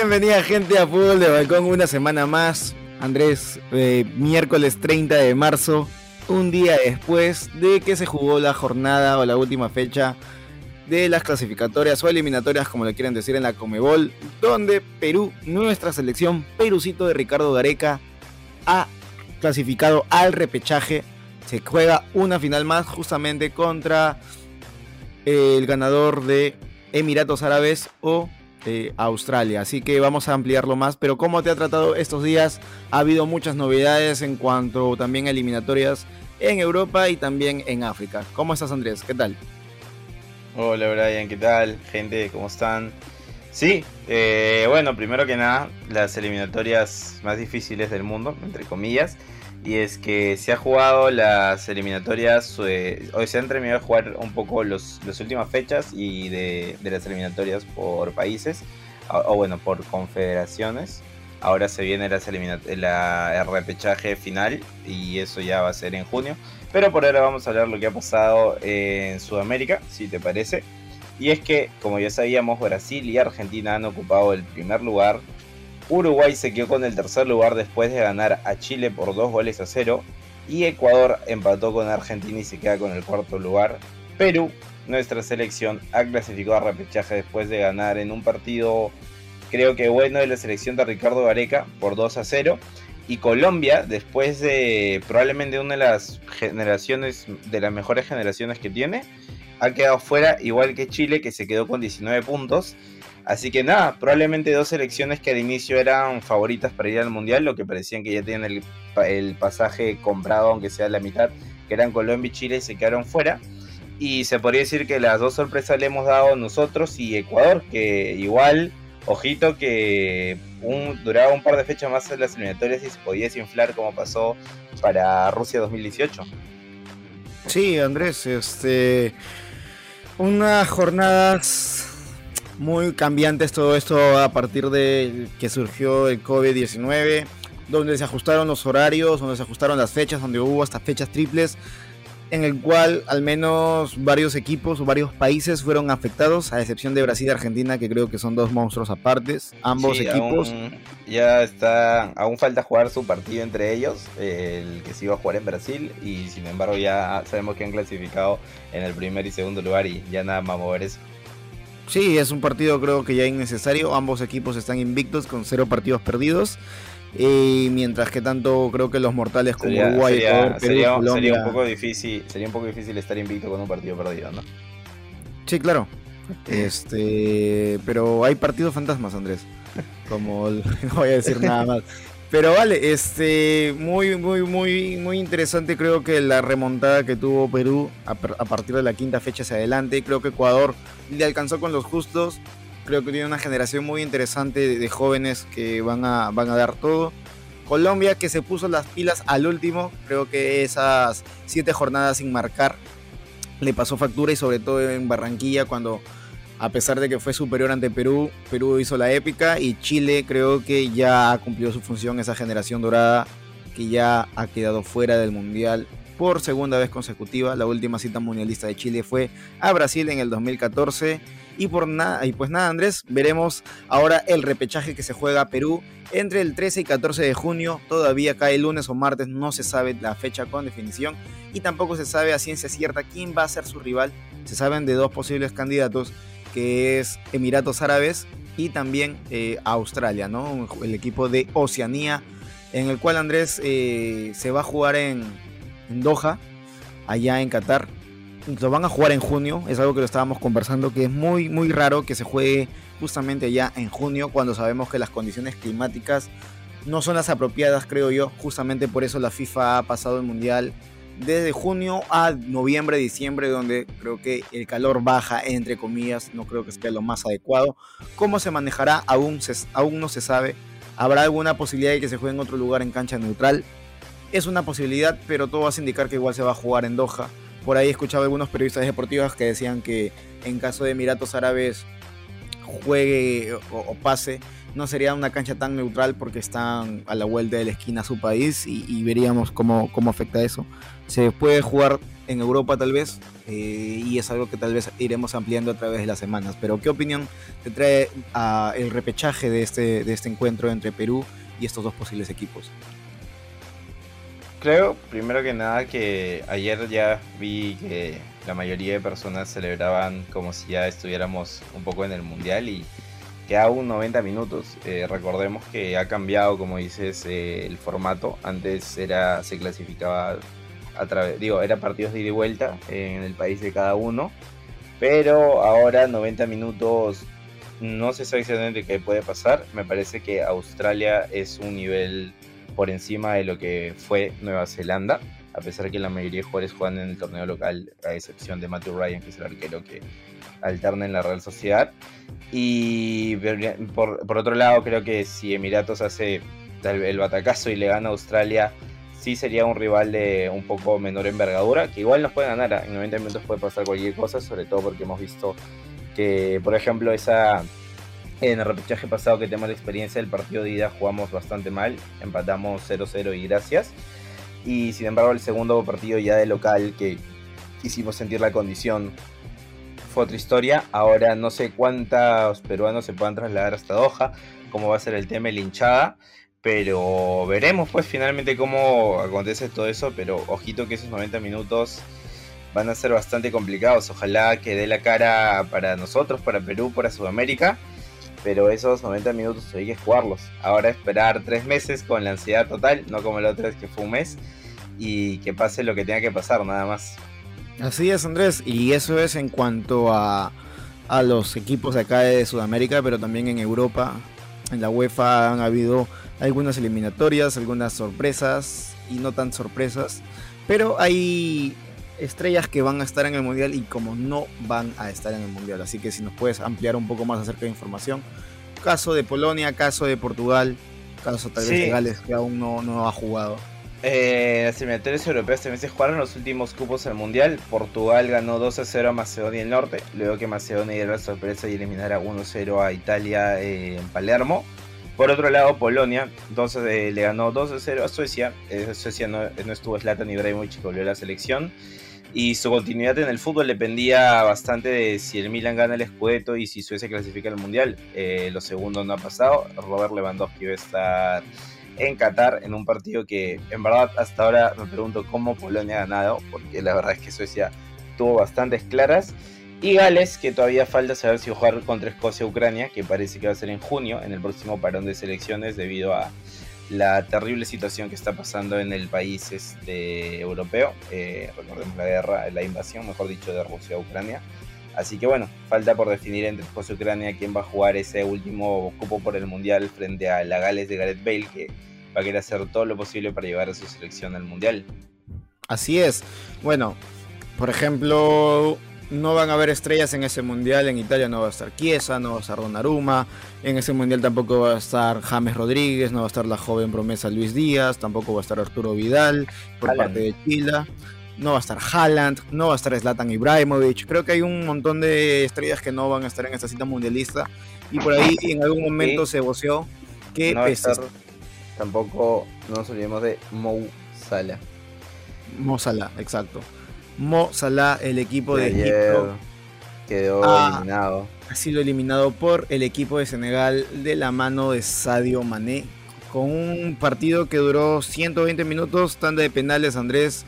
Bienvenida gente a Fútbol de Balcón una semana más. Andrés, eh, miércoles 30 de marzo, un día después de que se jugó la jornada o la última fecha de las clasificatorias o eliminatorias, como le quieren decir en la Comebol, donde Perú, nuestra selección, Perucito de Ricardo Gareca, ha clasificado al repechaje. Se juega una final más justamente contra el ganador de Emiratos Árabes o Australia. Así que vamos a ampliarlo más. Pero ¿cómo te ha tratado estos días? Ha habido muchas novedades en cuanto también a eliminatorias en Europa y también en África. ¿Cómo estás Andrés? ¿Qué tal? Hola Brian, ¿qué tal? Gente, ¿cómo están? Sí, eh, bueno, primero que nada, las eliminatorias más difíciles del mundo, entre comillas, y es que se ha jugado las eliminatorias, eh, hoy se han terminado de jugar un poco los, las últimas fechas y de, las eliminatorias por países, o, bueno, por confederaciones. Ahora se viene las la, el repechaje final y eso ya va a ser en junio. Pero por ahora vamos a hablar lo que ha pasado en Sudamérica, si te parece. Y es que, como ya sabíamos, Brasil y Argentina han ocupado el primer lugar Uruguay se quedó con el tercer lugar después de ganar a Chile por dos goles a cero. Y Ecuador empató con Argentina y se queda con el cuarto lugar. Perú, nuestra selección, ha clasificado a repechaje después de ganar en un partido, creo que bueno, de la selección de Ricardo Gareca por 2 a 0. Y Colombia, después de probablemente una de las generaciones, de las mejores generaciones que tiene, ha quedado fuera, igual que Chile, que se quedó con 19 puntos. Así que nada, probablemente dos selecciones que al inicio eran favoritas para ir al Mundial, lo que parecían que ya tienen el, pasaje comprado, aunque sea la mitad, que eran Colombia y Chile, y se quedaron fuera. Y se podría decir que las dos sorpresas le hemos dado nosotros y Ecuador, que igual, ojito que duraba un par de fechas más en las eliminatorias y se podía desinflar como pasó para Rusia 2018. Sí, Andrés, este unas jornadas muy cambiantes todo esto a partir de que surgió el COVID-19, donde se ajustaron los horarios, donde se ajustaron las fechas, donde hubo hasta fechas triples, en el cual al menos varios equipos o varios países fueron afectados, a excepción de Brasil y Argentina, que creo que son dos monstruos apartes, ambos equipos. ya está, aún falta jugar su partido entre ellos, el que se iba a jugar en Brasil, y sin embargo ya sabemos que han clasificado en el primer y segundo lugar y ya nada más mover eso. Sí, es un partido creo que ya innecesario. Ambos equipos están invictos con cero partidos perdidos. Y mientras que tanto creo que los mortales como Uruguay, sería, sería, un poco difícil, sería un poco difícil estar invicto con un partido perdido, ¿no? Sí, claro. Este, pero hay partidos fantasmas, Andrés. Como no voy a decir nada más. Pero vale, este, muy, muy, muy, muy interesante. Creo que la remontada que tuvo Perú a, partir de la quinta fecha hacia adelante. Creo que Ecuador le alcanzó con los justos. Creo que tiene una generación muy interesante de, jóvenes que van a, van a dar todo. Colombia que se puso las pilas al último. Creo que esas siete jornadas sin marcar le pasó factura y sobre todo en Barranquilla cuando a pesar de que fue superior ante Perú, Perú hizo la épica y Chile creo que ya ha cumplido su función esa generación dorada que ya ha quedado fuera del Mundial por segunda vez consecutiva. La última cita mundialista de Chile fue a Brasil en el 2014. Y por nada, y pues nada, Andrés, veremos ahora el repechaje que se juega Perú entre el 13 y 14 de junio. Todavía cae lunes o martes, no se sabe la fecha con definición y tampoco se sabe a ciencia cierta quién va a ser su rival. Se saben de dos posibles candidatos que es Emiratos Árabes y también eh, Australia, ¿no? El equipo de Oceanía, en el cual Andrés eh, se va a jugar en, Doha, allá en Qatar. Lo van a jugar en junio, es algo que lo estábamos conversando, que es muy, muy raro que se juegue justamente allá en junio, cuando sabemos que las condiciones climáticas no son las apropiadas, creo yo. Justamente por eso la FIFA ha pasado el Mundial desde junio a noviembre, diciembre, donde creo que el calor baja, entre comillas, no creo que sea lo más adecuado. ¿Cómo se manejará? Aún, aún no se sabe. ¿Habrá alguna posibilidad de que se juegue en otro lugar en cancha neutral? Es una posibilidad, pero todo hace indicar que igual se va a jugar en Doha. Por ahí he escuchado algunos periodistas deportivos que decían que en caso de Emiratos Árabes juegue o pase, no sería una cancha tan neutral porque están a la vuelta de la esquina a su país y, veríamos cómo, cómo afecta eso. Se puede jugar en Europa tal vez, eh, y es algo que tal vez iremos ampliando a través de las semanas. Pero ¿qué opinión te trae a el repechaje de este, de este encuentro entre Perú y estos dos posibles equipos? Creo, primero que nada, que ayer ya vi que la mayoría de personas celebraban como si ya estuviéramos un poco en el Mundial y que aún 90 minutos. Eh, recordemos que ha cambiado, como dices, eh, el formato. Antes era se clasificaba a través, digo, era partidos de ida y vuelta en el país de cada uno, pero ahora 90 minutos no se sabe exactamente qué puede pasar. Me parece que Australia es un nivel por encima de lo que fue Nueva Zelanda, a pesar que la mayoría de jugadores juegan en el torneo local, a excepción de Matthew Ryan, que es el arquero que alterna en la Real Sociedad. Y por, otro lado, creo que si Emiratos hace el batacazo y le gana a Australia, sí sería un rival de un poco menor envergadura, que igual nos puede ganar, ¿ah? en 90 minutos puede pasar cualquier cosa, sobre todo porque hemos visto que, por ejemplo, esa en el repechaje pasado que tenemos la experiencia del partido de ida jugamos bastante mal, empatamos 0-0 y gracias. Y sin embargo el segundo partido ya de local que quisimos sentir la condición fue otra historia. Ahora no sé cuántos peruanos se puedan trasladar hasta Doha, cómo va a ser el tema de la hinchada. Pero veremos pues finalmente cómo acontece todo eso. Pero ojito que esos 90 minutos van a ser bastante complicados. Ojalá que dé la cara para nosotros, para Perú, para Sudamérica pero esos 90 minutos hay que jugarlos. Ahora esperar tres meses con la ansiedad total, no como la otra vez que fue un mes, y que pase lo que tenga que pasar, nada más. Así es, Andrés, y eso es en cuanto a, a los equipos de acá de Sudamérica, pero también en Europa. En la UEFA han habido algunas eliminatorias, algunas sorpresas y no tan sorpresas, pero hay estrellas que van a estar en el mundial y como no van a estar en el mundial. Así que si nos puedes ampliar un poco más acerca de información. Caso de Polonia, caso de Portugal, caso tal vez de Gales que aún no, no ha jugado. Eh, las eliminatorias europeas también se jugaron los últimos cupos al mundial. Portugal ganó 2 a 0 a Macedonia del Norte, luego que Macedonia diera la sorpresa y eliminara 1 0 a Italia eh, en Palermo. Por otro lado, Polonia entonces, le ganó 2 a 0 a Suecia. Eh, Suecia no, no estuvo Zlatan Ibrahimovic, volvió a la selección y su continuidad en el fútbol dependía bastante de si el Milan gana el Scudetto y si Suecia clasifica al Mundial. Eh, lo segundo no ha pasado. Robert Lewandowski va a estar en Qatar en un partido que en verdad hasta ahora me pregunto cómo Polonia ha ganado, porque la verdad es que Suecia tuvo bastantes claras. Y Gales, que todavía falta saber si jugar contra Escocia o Ucrania, que parece que va a ser en junio, en el próximo parón de selecciones, debido a la terrible situación que está pasando en el país este, europeo. Eh, recordemos la guerra, la invasión, mejor dicho, de Rusia a Ucrania. Así que bueno, falta por definir entre Rusia y Ucrania quién va a jugar ese último cupo por el Mundial frente a la Gales de Gareth Bale, que va a querer hacer todo lo posible para llevar a su selección al Mundial. Así es. Bueno, por ejemplo, no van a haber estrellas en ese mundial. En Italia no va a estar Chiesa, no va a estar Donnarumma. En ese mundial tampoco va a estar James Rodríguez, no va a estar la joven promesa Luis Díaz, tampoco va a estar Arturo Vidal por parte de Chile. No va a estar Haaland, no va a estar Zlatan Ibrahimovic. Creo que hay un montón de estrellas que no van a estar en esta cita mundialista. Y por ahí en algún momento se voció que no tampoco no nos olvidemos de Mo Salah. Mo Salah, exacto. Mo Salah, el equipo de, Egipto, quedó eliminado. Ha sido eliminado por el equipo de Senegal de la mano de Sadio Mané. Con un partido que duró 120 minutos, tanda de penales, Andrés.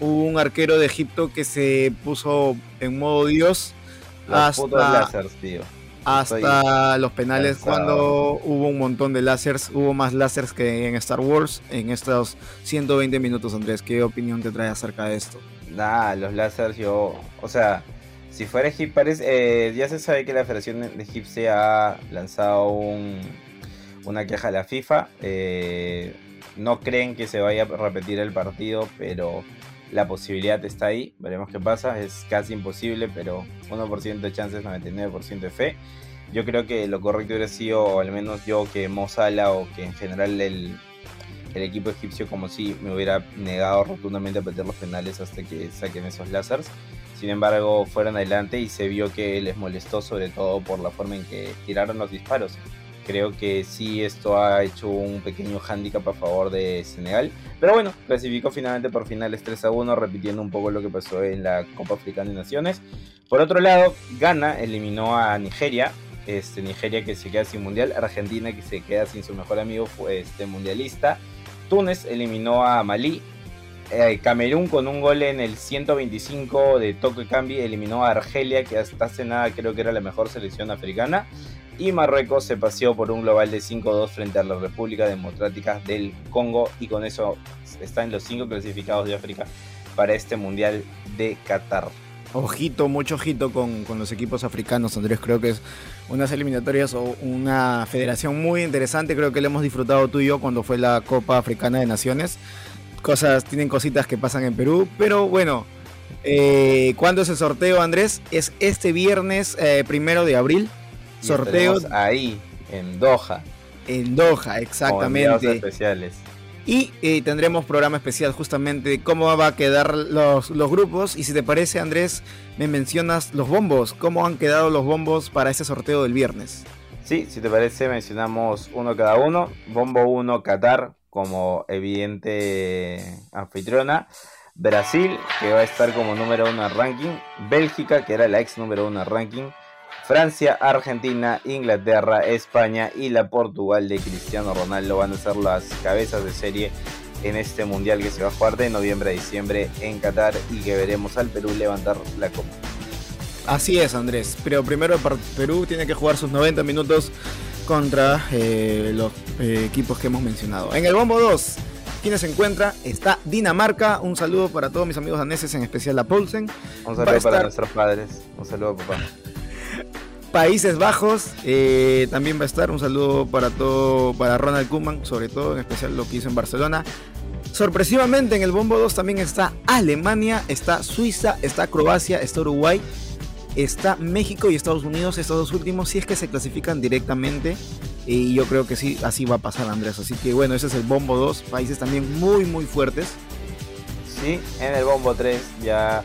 Hubo un arquero de Egipto que se puso en modo Dios. hasta, hasta los penales cuando hubo un montón de láseres, hubo más láseres que en Star Wars en estos 120 minutos, Andrés. ¿Qué opinión te trae acerca de esto? Nada, los láseres yo, o sea, si fuera parece, eh, ya se sabe que la Federación de Egipcia ha lanzado un, una queja a la FIFA. Eh, no creen que se vaya a repetir el partido, pero la posibilidad está ahí. Veremos qué pasa. Es casi imposible, pero 1% de chances, 99% de fe. Yo creo que lo correcto hubiera sido, al menos yo, que Mozala o que en general el, el equipo egipcio como si me hubiera negado rotundamente a meter los penales hasta que saquen esos lásers. Sin embargo, fueron adelante y se vio que les molestó sobre todo por la forma en que tiraron los disparos. creo que sí esto ha hecho un pequeño hándicap a favor de Senegal. Pero bueno, clasificó finalmente por finales 3 a 1, repitiendo un poco lo que pasó en la Copa Africana de Naciones. Por otro lado, Ghana eliminó a Nigeria. Este, Nigeria que se queda sin mundial, Argentina que se queda sin su mejor amigo fue este mundialista, Túnez eliminó a Malí, eh, Camerún con un gol en el 125 de Toque Cambi eliminó a Argelia, que hasta hace nada creo que era la mejor selección africana. Y Marruecos se paseó por un global de 5-2 frente a la República Democrática del Congo. Y con eso está en los 5 clasificados de África para este Mundial de Qatar. Ojito, mucho ojito con, con, los equipos africanos, Andrés. Creo que es unas eliminatorias o una federación muy interesante. Creo que le hemos disfrutado tú y yo cuando fue la Copa Africana de Naciones cosas, tienen cositas que pasan en Perú, pero bueno, eh, ¿cuándo es el sorteo, Andrés? Es este viernes eh, primero de abril. sorteo ahí, en Doha. En Doha, exactamente. especiales. Y eh, tendremos programa especial justamente de cómo va a quedar los, los, grupos. Y si te parece, Andrés, me mencionas los bombos. ¿Cómo han quedado los bombos para este sorteo del viernes? Sí, si te parece, mencionamos uno cada uno. Bombo 1, Qatar como evidente anfitriona. Brasil, que va a estar como número uno en ranking. Bélgica, que era la ex número uno en ranking. Francia, Argentina, Inglaterra, España y la Portugal de Cristiano Ronaldo van a ser las cabezas de serie en este mundial que se va a jugar de noviembre a diciembre en Qatar y que veremos al Perú levantar la copa. Así es, Andrés. Pero primero Perú tiene que jugar sus 90 minutos contra eh, los eh, equipos que hemos mencionado. En el bombo 2, ¿quiénes se encuentra? Está Dinamarca. Un saludo para todos mis amigos daneses, en especial a Paulsen. Un saludo para nuestros padres. Un saludo, papá. Países Bajos eh, también va a estar. Un saludo para todo, para Ronald Koeman, sobre todo, en especial lo que hizo en Barcelona. Sorpresivamente en el bombo 2 también está Alemania, está Suiza, está Croacia, está Uruguay está México y Estados Unidos, estos dos últimos, si es que se clasifican directamente. Y yo creo que sí, así va a pasar Andrés. Así que bueno, ese es el Bombo 2, países también muy, muy fuertes. Sí, en el Bombo 3 ya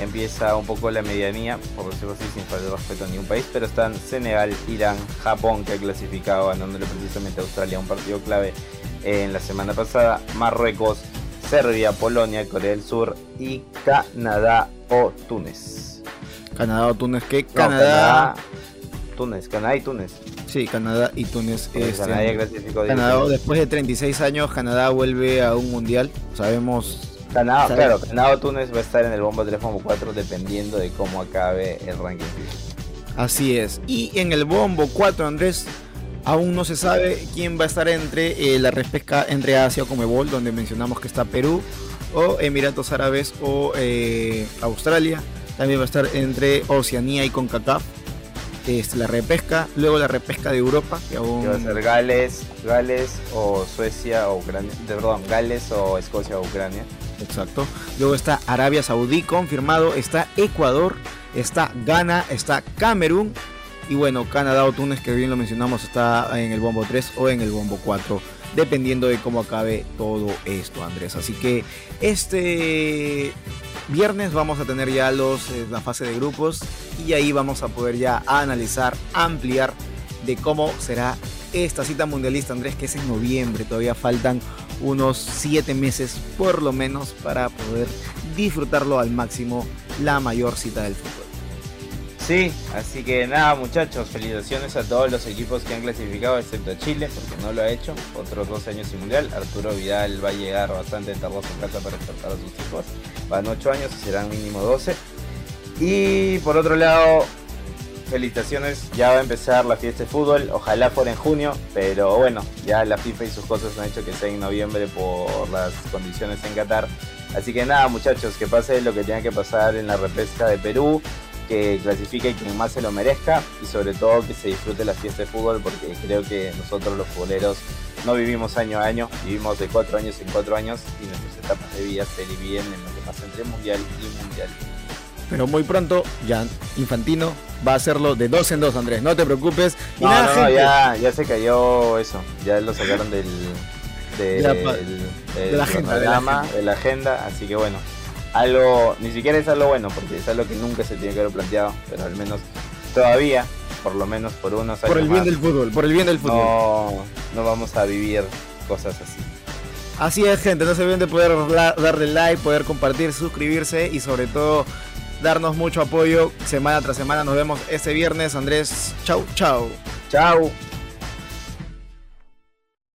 empieza un poco la medianía, por decirlo así, sin falta de respeto a ningún país, pero están Senegal, Irán, Japón, que ha clasificado ganándole precisamente a Australia un partido clave en la semana pasada, Marruecos, Serbia, Polonia, Corea del Sur y Canadá o Túnez. Canadá o Túnez, que Canadá, Túnez, Canadá y Túnez. Sí, Canadá y Túnez. Este, Canadá clasificó Canadá, después de 36 años, Canadá vuelve a un mundial. Sabemos. Canadá, claro, Canadá o Túnez va a estar en el bombo 3 bombo 4 dependiendo de cómo acabe el ranking. Así es. Y en el bombo 4, Andrés, aún no se sabe quién va a estar entre eh, la repesca entre Asia o Comebol, donde mencionamos que está Perú, o Emiratos Árabes o eh, Australia. También va a estar entre Oceanía y CONCACAF. Este, la repesca, luego la repesca de Europa. Que, va a ser Gales, Gales o Suecia o Ucrania, perdón, Gales o Escocia o Ucrania. Exacto. Luego está Arabia Saudí confirmado, está Ecuador, está Ghana, está Camerún y bueno, Canadá o Túnez, que bien lo mencionamos, está en el bombo 3 o en el bombo 4, dependiendo de cómo acabe todo esto, Andrés. Así que este viernes vamos a tener ya los, eh, la fase de grupos y ahí vamos a poder ya analizar, ampliar de cómo será esta cita mundialista, Andrés, que es en noviembre. Todavía faltan unos 7 meses por lo menos para poder disfrutarlo al máximo la mayor cita del fútbol. Sí, así que nada muchachos, felicitaciones a todos los equipos que han clasificado, excepto a Chile, porque no lo ha hecho, otros dos años sin mundial. Arturo Vidal va a llegar bastante tarde a su casa para despertar a sus hijos. Van 8 años serán mínimo 12. Y por otro lado, felicitaciones, ya va a empezar la fiesta de fútbol, ojalá fuera en junio, pero bueno, ya la FIFA y sus cosas han hecho que sea en noviembre por las condiciones en Qatar. Así que nada muchachos, que pase lo que tenga que pasar en la repesca de Perú que clasifique quien más se lo merezca y sobre todo que se disfrute la fiesta de fútbol porque creo que nosotros los futboleros no vivimos año a año, vivimos de cuatro años en cuatro años y nuestras etapas de vida se dividen en lo que pasa entre mundial y mundial pero muy pronto ya Infantino va a hacerlo de dos en dos, Andrés. No te preocupes. No, no, ya, ya se cayó eso. Ya lo sacaron del. De, la, de la agenda, Así que bueno, algo. Ni siquiera es algo bueno, porque es algo que nunca se tiene que haber planteado, pero al menos todavía, por lo menos por unos años. Por el bien del fútbol, por el bien del fútbol. No, no vamos a vivir cosas así. Así es, gente, no se olviden de poder darle like, poder compartir, suscribirse y sobre todo darnos mucho apoyo semana tras semana. Nos vemos este viernes. Andrés, chau, chau. Chau.